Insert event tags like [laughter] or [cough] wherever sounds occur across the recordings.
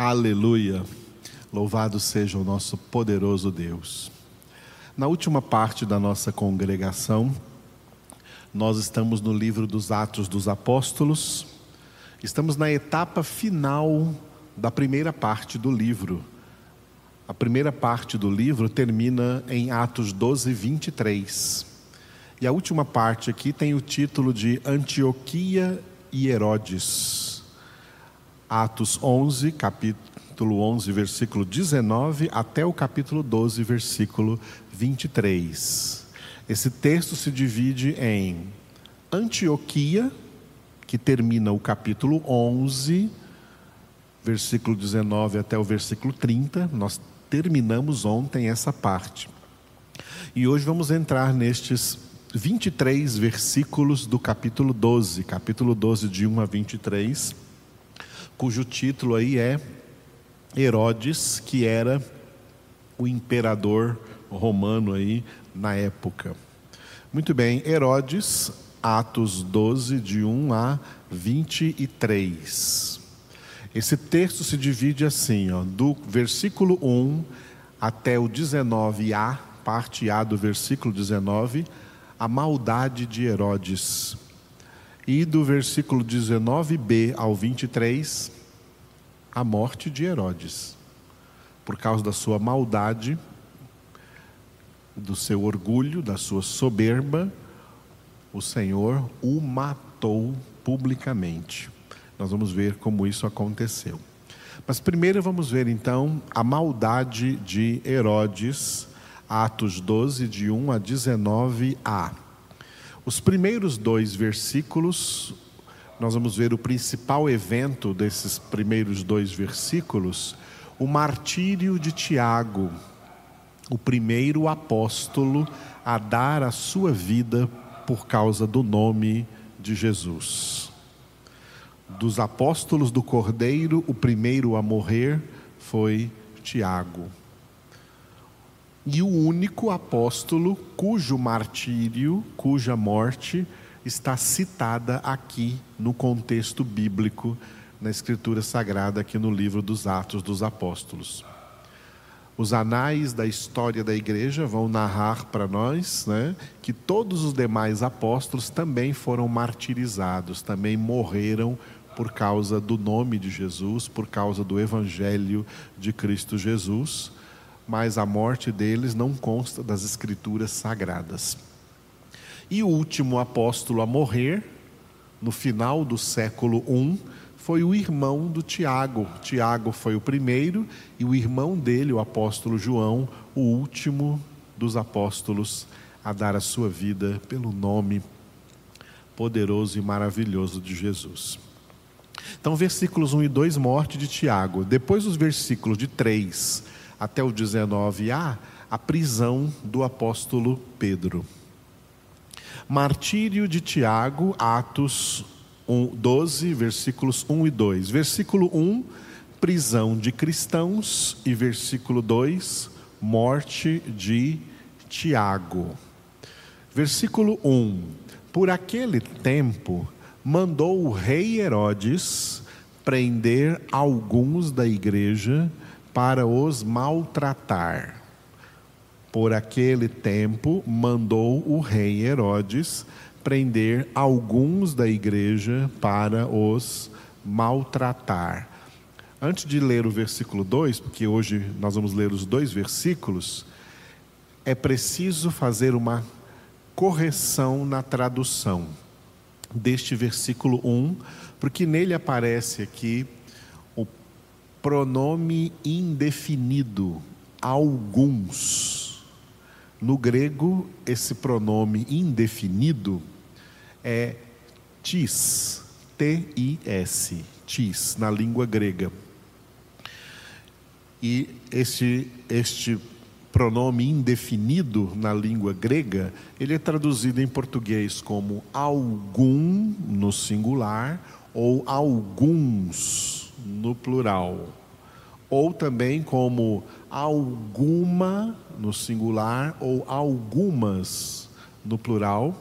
Aleluia. Louvado seja o nosso poderoso Deus. Na última parte da nossa congregação, nós estamos no livro dos Atos dos Apóstolos. Estamos na etapa final da primeira parte do livro. A primeira parte do livro termina em Atos 12, 23. E a última parte aqui tem o título de Antioquia e Herodes. Atos 11, capítulo 11, versículo 19, até o capítulo 12, versículo 23. Esse texto se divide em Antioquia, que termina o capítulo 11, versículo 19 até o versículo 30. Nós terminamos ontem essa parte. E hoje vamos entrar nestes 23 versículos do capítulo 12, capítulo 12, de 1 a 23 cujo título aí é Herodes, que era o imperador romano aí na época. Muito bem, Herodes, Atos 12, de 1 a 23. Esse texto se divide assim, ó, do versículo 1 até o 19a, parte A do versículo 19, a maldade de Herodes e do versículo 19b ao 23, a morte de Herodes. Por causa da sua maldade, do seu orgulho, da sua soberba, o Senhor o matou publicamente. Nós vamos ver como isso aconteceu. Mas primeiro vamos ver então a maldade de Herodes, Atos 12, de 1 a 19a. Os primeiros dois versículos, nós vamos ver o principal evento desses primeiros dois versículos, o martírio de Tiago, o primeiro apóstolo a dar a sua vida por causa do nome de Jesus. Dos apóstolos do Cordeiro, o primeiro a morrer foi Tiago e o único apóstolo cujo martírio, cuja morte está citada aqui no contexto bíblico, na Escritura Sagrada, aqui no livro dos Atos dos Apóstolos. Os anais da história da igreja vão narrar para nós né, que todos os demais apóstolos também foram martirizados, também morreram por causa do nome de Jesus, por causa do evangelho de Cristo Jesus mas a morte deles não consta das escrituras sagradas. E o último apóstolo a morrer, no final do século I, foi o irmão do Tiago. Tiago foi o primeiro e o irmão dele, o apóstolo João, o último dos apóstolos a dar a sua vida pelo nome poderoso e maravilhoso de Jesus. Então, versículos 1 e 2, morte de Tiago. Depois, os versículos de 3 até o 19a, a prisão do apóstolo Pedro. Martírio de Tiago, Atos 12, versículos 1 e 2. Versículo 1, prisão de cristãos, e versículo 2, morte de Tiago. Versículo 1: Por aquele tempo, mandou o rei Herodes prender alguns da igreja para os maltratar. Por aquele tempo, mandou o rei Herodes prender alguns da igreja para os maltratar. Antes de ler o versículo 2, porque hoje nós vamos ler os dois versículos, é preciso fazer uma correção na tradução deste versículo 1, porque nele aparece aqui pronome indefinido, alguns. No grego, esse pronome indefinido é tis, T-I-S, tis, na língua grega. E este, este pronome indefinido na língua grega, ele é traduzido em português como algum no singular ou alguns no plural ou também como alguma no singular ou algumas no plural,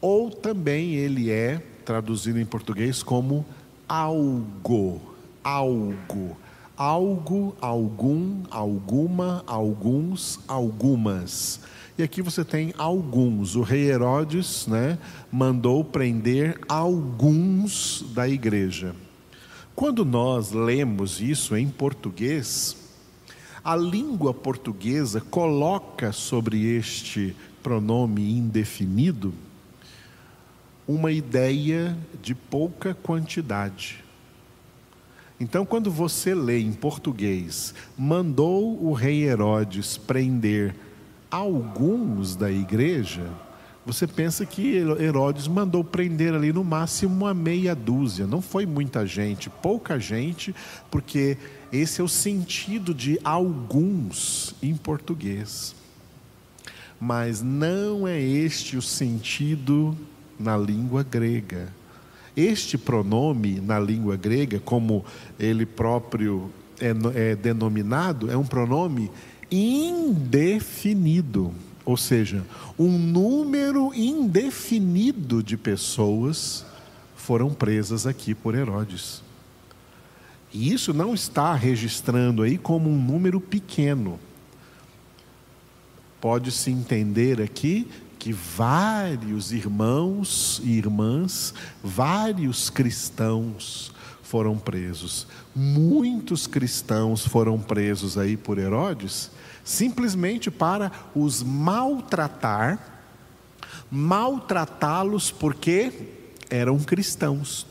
ou também ele é traduzido em português como algo, algo, algo, algum, alguma, alguns, algumas. E aqui você tem alguns. O rei Herodes né, mandou prender alguns da igreja. Quando nós lemos isso em português, a língua portuguesa coloca sobre este pronome indefinido uma ideia de pouca quantidade. Então, quando você lê em português, mandou o rei Herodes prender alguns da igreja, você pensa que Herodes mandou prender ali no máximo uma meia dúzia. Não foi muita gente, pouca gente, porque esse é o sentido de alguns em português. Mas não é este o sentido na língua grega. Este pronome na língua grega, como ele próprio é, é denominado, é um pronome indefinido, ou seja, um número indefinido de pessoas foram presas aqui por Herodes. E isso não está registrando aí como um número pequeno. Pode-se entender aqui que vários irmãos e irmãs, vários cristãos foram presos. Muitos cristãos foram presos aí por Herodes, simplesmente para os maltratar, maltratá-los porque eram cristãos,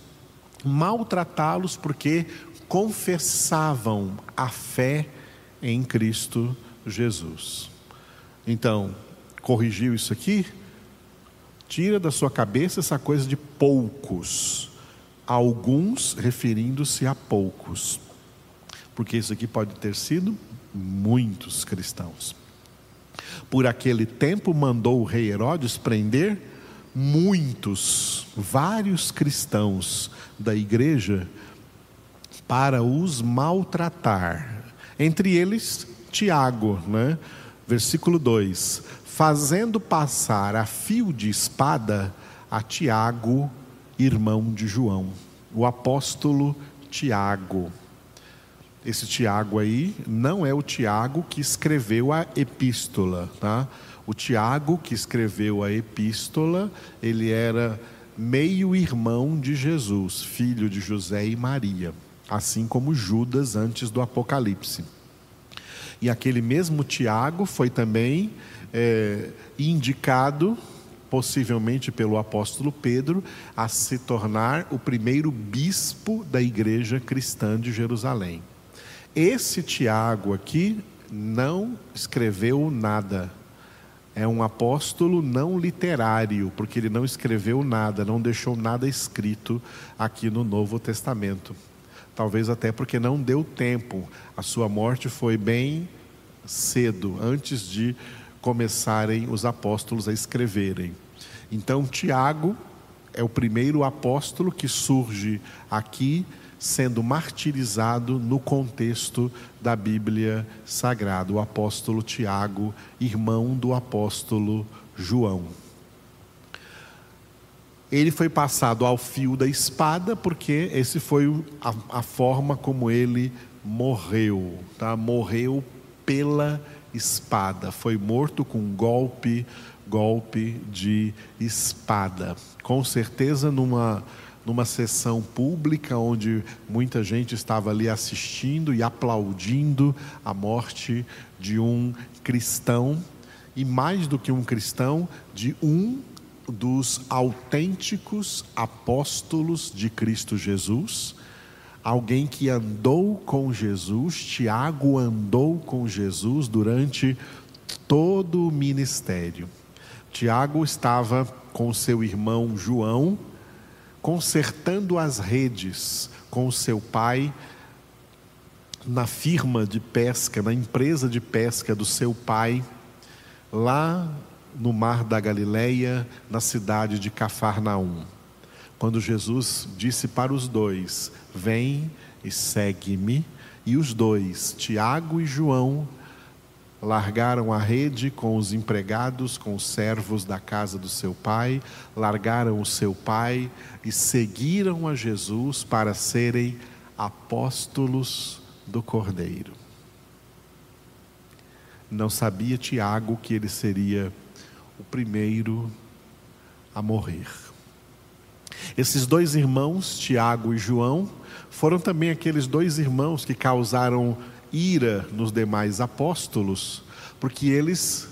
maltratá-los porque confessavam a fé em Cristo Jesus. Então, corrigiu isso aqui? Tira da sua cabeça essa coisa de poucos, alguns referindo-se a poucos, porque isso aqui pode ter sido muitos cristãos. Por aquele tempo mandou o rei Herodes prender muitos, vários cristãos da igreja para os maltratar. Entre eles, Tiago, né? versículo 2: Fazendo passar a fio de espada a Tiago, irmão de João, o apóstolo Tiago. Esse Tiago aí não é o Tiago que escreveu a epístola, tá? O Tiago que escreveu a epístola, ele era meio-irmão de Jesus, filho de José e Maria assim como Judas antes do Apocalipse. E aquele mesmo Tiago foi também é, indicado, possivelmente pelo apóstolo Pedro, a se tornar o primeiro bispo da igreja cristã de Jerusalém. Esse Tiago aqui não escreveu nada. É um apóstolo não literário, porque ele não escreveu nada, não deixou nada escrito aqui no Novo Testamento. Talvez até porque não deu tempo. A sua morte foi bem cedo, antes de começarem os apóstolos a escreverem. Então, Tiago é o primeiro apóstolo que surge aqui sendo martirizado no contexto da Bíblia Sagrada, o apóstolo Tiago, irmão do apóstolo João ele foi passado ao fio da espada, porque esse foi a, a forma como ele morreu, tá? Morreu pela espada, foi morto com um golpe, golpe de espada. Com certeza numa numa sessão pública onde muita gente estava ali assistindo e aplaudindo a morte de um cristão e mais do que um cristão, de um dos autênticos apóstolos de Cristo Jesus, alguém que andou com Jesus, Tiago andou com Jesus durante todo o ministério. Tiago estava com seu irmão João, consertando as redes com seu pai na firma de pesca, na empresa de pesca do seu pai, lá no mar da Galileia, na cidade de Cafarnaum. Quando Jesus disse para os dois: Vem e segue-me, e os dois, Tiago e João, largaram a rede com os empregados, com os servos da casa do seu pai, largaram o seu pai e seguiram a Jesus para serem apóstolos do Cordeiro. Não sabia Tiago que ele seria o primeiro a morrer. Esses dois irmãos, Tiago e João, foram também aqueles dois irmãos que causaram ira nos demais apóstolos, porque eles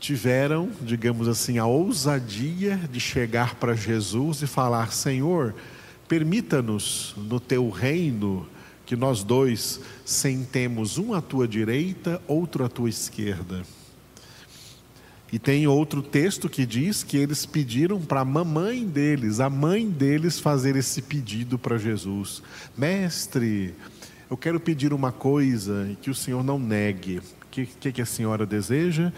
tiveram, digamos assim, a ousadia de chegar para Jesus e falar: Senhor, permita-nos no teu reino que nós dois sentemos um à tua direita, outro à tua esquerda. E tem outro texto que diz que eles pediram para a mamãe deles, a mãe deles, fazer esse pedido para Jesus: Mestre, eu quero pedir uma coisa que o Senhor não negue. O que, que, que a senhora deseja?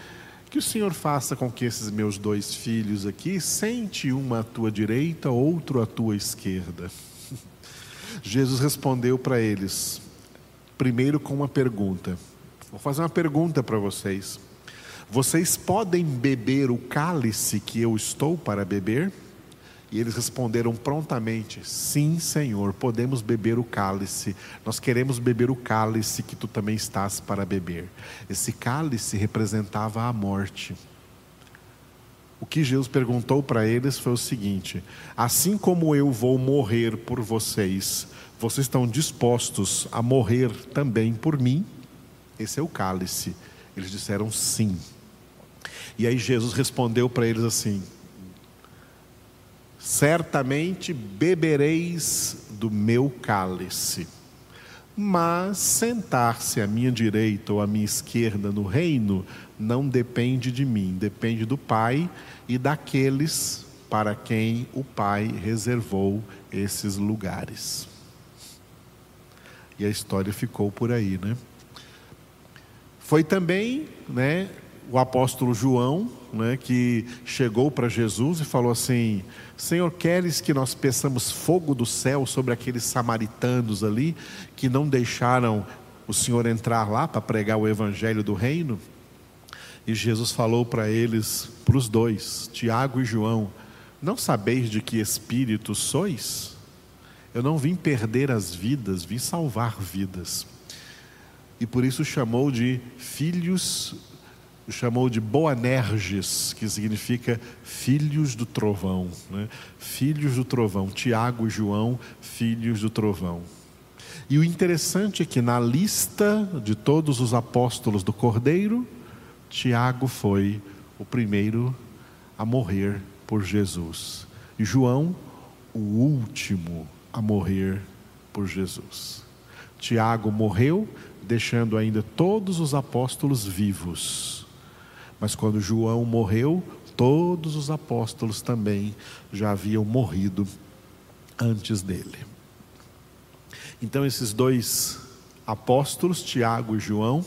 Que o Senhor faça com que esses meus dois filhos aqui sente uma à tua direita, outro à tua esquerda. [laughs] Jesus respondeu para eles, primeiro com uma pergunta. Vou fazer uma pergunta para vocês. Vocês podem beber o cálice que eu estou para beber? E eles responderam prontamente: Sim, Senhor, podemos beber o cálice. Nós queremos beber o cálice que tu também estás para beber. Esse cálice representava a morte. O que Jesus perguntou para eles foi o seguinte: Assim como eu vou morrer por vocês, vocês estão dispostos a morrer também por mim? Esse é o cálice. Eles disseram sim. E aí Jesus respondeu para eles assim: Certamente bebereis do meu cálice, mas sentar-se à minha direita ou à minha esquerda no reino não depende de mim, depende do Pai e daqueles para quem o Pai reservou esses lugares. E a história ficou por aí, né? Foi também, né, o apóstolo João, né, que chegou para Jesus e falou assim: Senhor, queres que nós peçamos fogo do céu sobre aqueles samaritanos ali que não deixaram o Senhor entrar lá para pregar o evangelho do reino? E Jesus falou para eles, para os dois, Tiago e João: Não sabeis de que espírito sois? Eu não vim perder as vidas, vim salvar vidas. E por isso chamou de filhos chamou de Boanerges, que significa filhos do trovão. Né? Filhos do trovão. Tiago e João, filhos do trovão. E o interessante é que na lista de todos os apóstolos do Cordeiro, Tiago foi o primeiro a morrer por Jesus. E João, o último a morrer por Jesus. Tiago morreu, deixando ainda todos os apóstolos vivos mas quando João morreu, todos os apóstolos também já haviam morrido antes dele. Então, esses dois apóstolos, Tiago e João,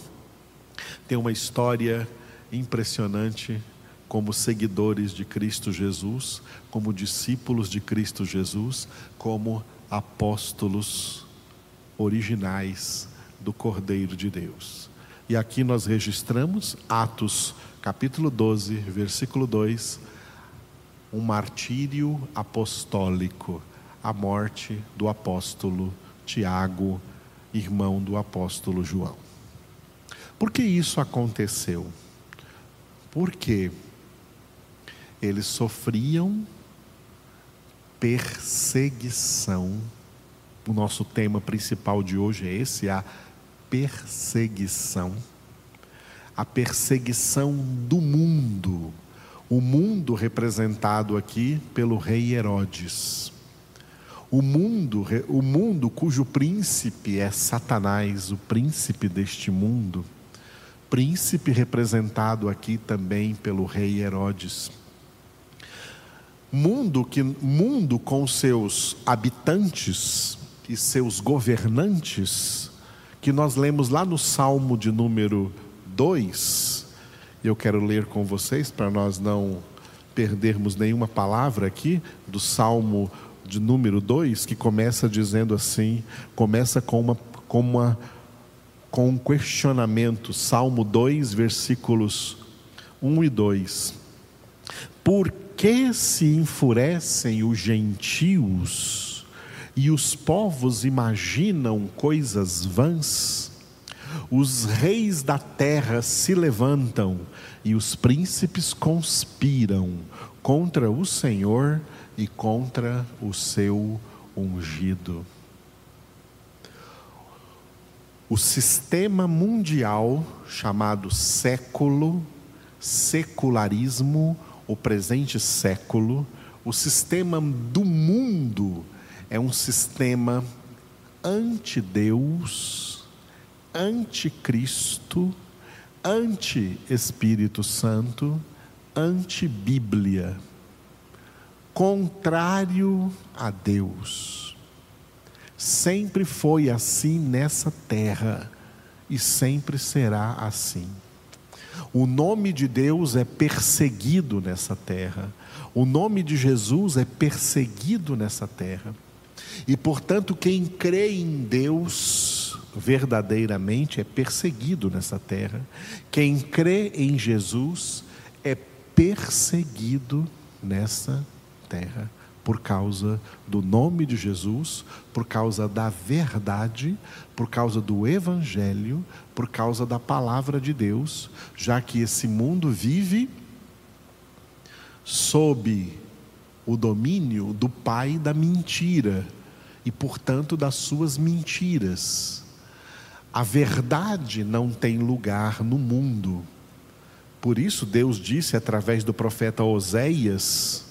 têm uma história impressionante como seguidores de Cristo Jesus, como discípulos de Cristo Jesus, como apóstolos originais do Cordeiro de Deus. E aqui nós registramos Atos capítulo 12, versículo 2, um martírio apostólico, a morte do apóstolo Tiago, irmão do apóstolo João. Por que isso aconteceu? Porque eles sofriam perseguição. O nosso tema principal de hoje é esse, a perseguição a perseguição do mundo, o mundo representado aqui pelo rei Herodes. O mundo, o mundo cujo príncipe é Satanás, o príncipe deste mundo, príncipe representado aqui também pelo rei Herodes. Mundo que mundo com seus habitantes e seus governantes, que nós lemos lá no Salmo de número 2, eu quero ler com vocês para nós não perdermos nenhuma palavra aqui do Salmo de número 2, que começa dizendo assim, começa com uma com uma com um questionamento, Salmo 2, versículos 1 e 2. Por que se enfurecem os gentios e os povos imaginam coisas vãs. Os reis da terra se levantam e os príncipes conspiram contra o Senhor e contra o seu ungido. O sistema mundial chamado século, secularismo, o presente século, o sistema do mundo é um sistema anti-Deus, anti-Cristo, anti-Espírito Santo, anti-Bíblia, contrário a Deus. Sempre foi assim nessa terra e sempre será assim. O nome de Deus é perseguido nessa terra. O nome de Jesus é perseguido nessa terra. E, portanto, quem crê em Deus verdadeiramente é perseguido nessa terra. Quem crê em Jesus é perseguido nessa terra por causa do nome de Jesus, por causa da verdade, por causa do evangelho, por causa da palavra de Deus, já que esse mundo vive sob o domínio do pai da mentira e, portanto, das suas mentiras. A verdade não tem lugar no mundo. Por isso, Deus disse através do profeta Oséias,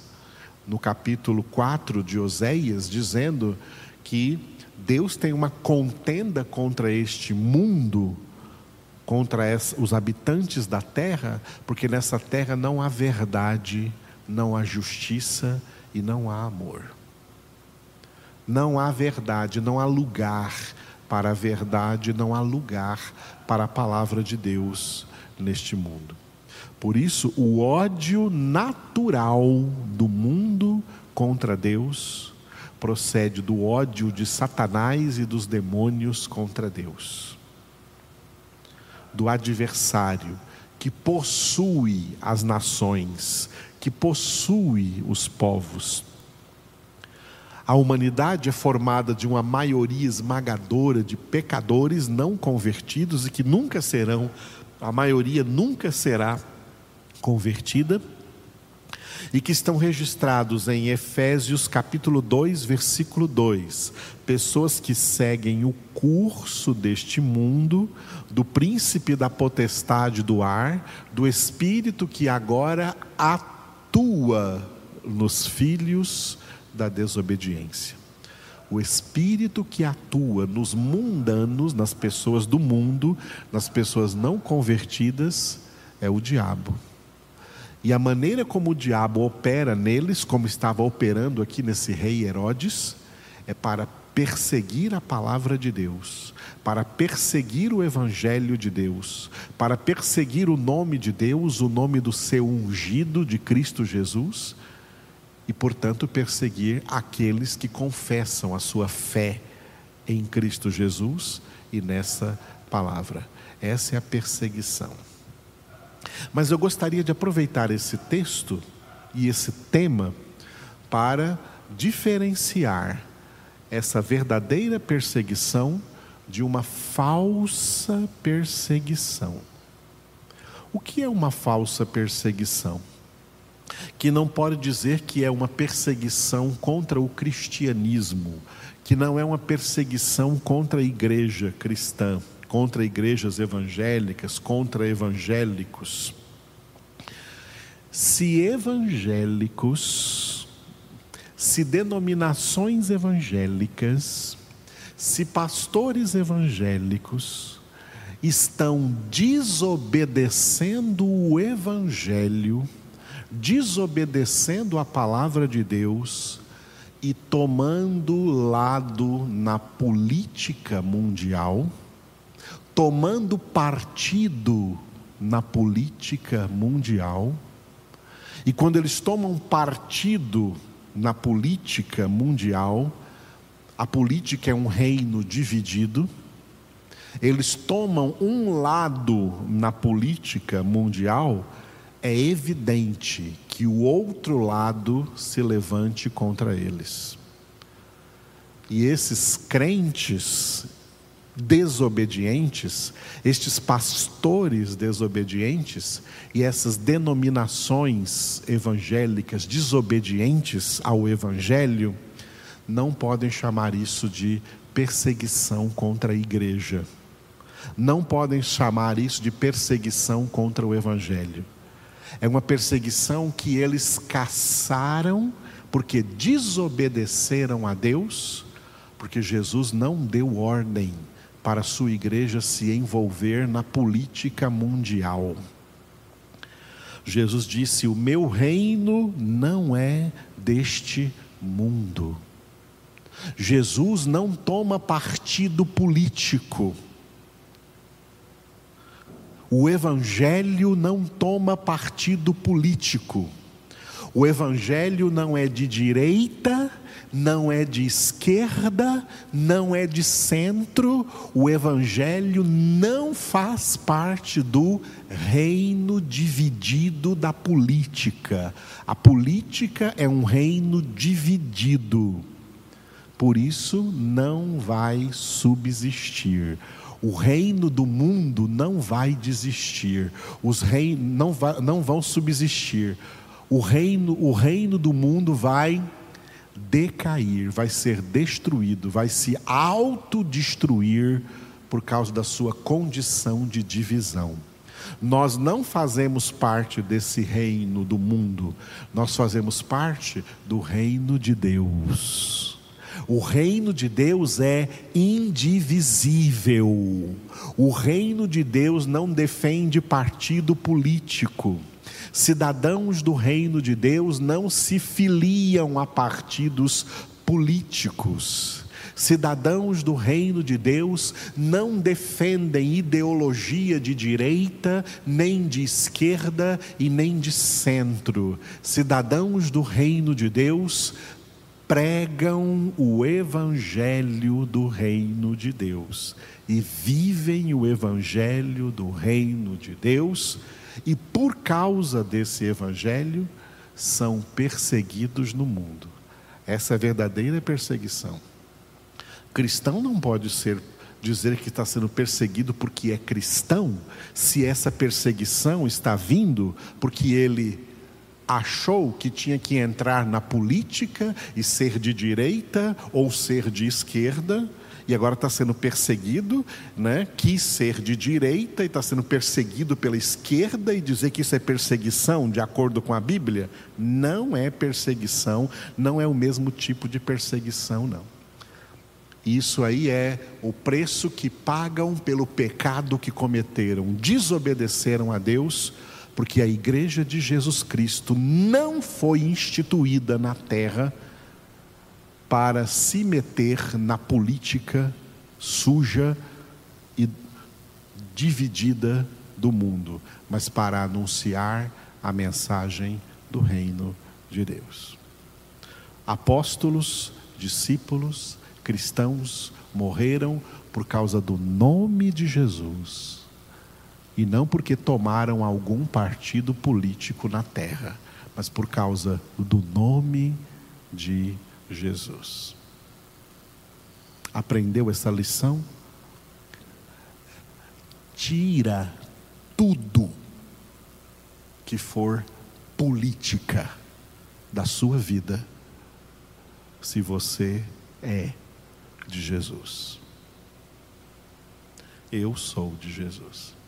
no capítulo 4 de Oséias, dizendo que Deus tem uma contenda contra este mundo, contra os habitantes da terra, porque nessa terra não há verdade, não há justiça e não há amor. Não há verdade, não há lugar para a verdade, não há lugar para a palavra de Deus neste mundo. Por isso, o ódio natural do mundo contra Deus procede do ódio de Satanás e dos demônios contra Deus, do adversário que possui as nações, que possui os povos, a humanidade é formada de uma maioria esmagadora de pecadores não convertidos e que nunca serão, a maioria nunca será convertida, e que estão registrados em Efésios capítulo 2, versículo 2. Pessoas que seguem o curso deste mundo, do príncipe da potestade do ar, do espírito que agora atua nos filhos da desobediência. O espírito que atua nos mundanos, nas pessoas do mundo, nas pessoas não convertidas, é o diabo. E a maneira como o diabo opera neles, como estava operando aqui nesse rei Herodes, é para perseguir a palavra de Deus, para perseguir o evangelho de Deus, para perseguir o nome de Deus, o nome do seu ungido de Cristo Jesus e, portanto, perseguir aqueles que confessam a sua fé em Cristo Jesus e nessa palavra. Essa é a perseguição. Mas eu gostaria de aproveitar esse texto e esse tema para diferenciar essa verdadeira perseguição de uma falsa perseguição. O que é uma falsa perseguição? que não pode dizer que é uma perseguição contra o cristianismo, que não é uma perseguição contra a igreja cristã, contra igrejas evangélicas, contra evangélicos. Se evangélicos, se denominações evangélicas, se pastores evangélicos estão desobedecendo o evangelho, desobedecendo a palavra de Deus e tomando lado na política mundial, tomando partido na política mundial. E quando eles tomam partido na política mundial, a política é um reino dividido. Eles tomam um lado na política mundial é evidente que o outro lado se levante contra eles. E esses crentes desobedientes, estes pastores desobedientes e essas denominações evangélicas desobedientes ao evangelho, não podem chamar isso de perseguição contra a igreja. Não podem chamar isso de perseguição contra o evangelho. É uma perseguição que eles caçaram porque desobedeceram a Deus, porque Jesus não deu ordem para sua igreja se envolver na política mundial. Jesus disse: O meu reino não é deste mundo. Jesus não toma partido político. O Evangelho não toma partido político. O Evangelho não é de direita, não é de esquerda, não é de centro. O Evangelho não faz parte do reino dividido da política. A política é um reino dividido. Por isso, não vai subsistir. O reino do mundo não vai desistir, os reinos não, não vão subsistir. O reino, o reino do mundo vai decair, vai ser destruído, vai se autodestruir por causa da sua condição de divisão. Nós não fazemos parte desse reino do mundo, nós fazemos parte do reino de Deus. O reino de Deus é indivisível. O reino de Deus não defende partido político. Cidadãos do reino de Deus não se filiam a partidos políticos. Cidadãos do reino de Deus não defendem ideologia de direita, nem de esquerda e nem de centro. Cidadãos do reino de Deus pregam o evangelho do reino de Deus e vivem o evangelho do reino de Deus e por causa desse evangelho são perseguidos no mundo. Essa é a verdadeira perseguição. Cristão não pode ser dizer que está sendo perseguido porque é cristão, se essa perseguição está vindo porque ele achou que tinha que entrar na política e ser de direita ou ser de esquerda, e agora está sendo perseguido, né? quis ser de direita e está sendo perseguido pela esquerda e dizer que isso é perseguição, de acordo com a Bíblia, não é perseguição, não é o mesmo tipo de perseguição, não. Isso aí é o preço que pagam pelo pecado que cometeram, desobedeceram a Deus, porque a igreja de Jesus Cristo não foi instituída na terra para se meter na política suja e dividida do mundo, mas para anunciar a mensagem do reino de Deus. Apóstolos, discípulos, cristãos morreram por causa do nome de Jesus e não porque tomaram algum partido político na terra, mas por causa do nome de Jesus. Jesus. Aprendeu essa lição? Tira tudo que for política da sua vida, se você é de Jesus. Eu sou de Jesus.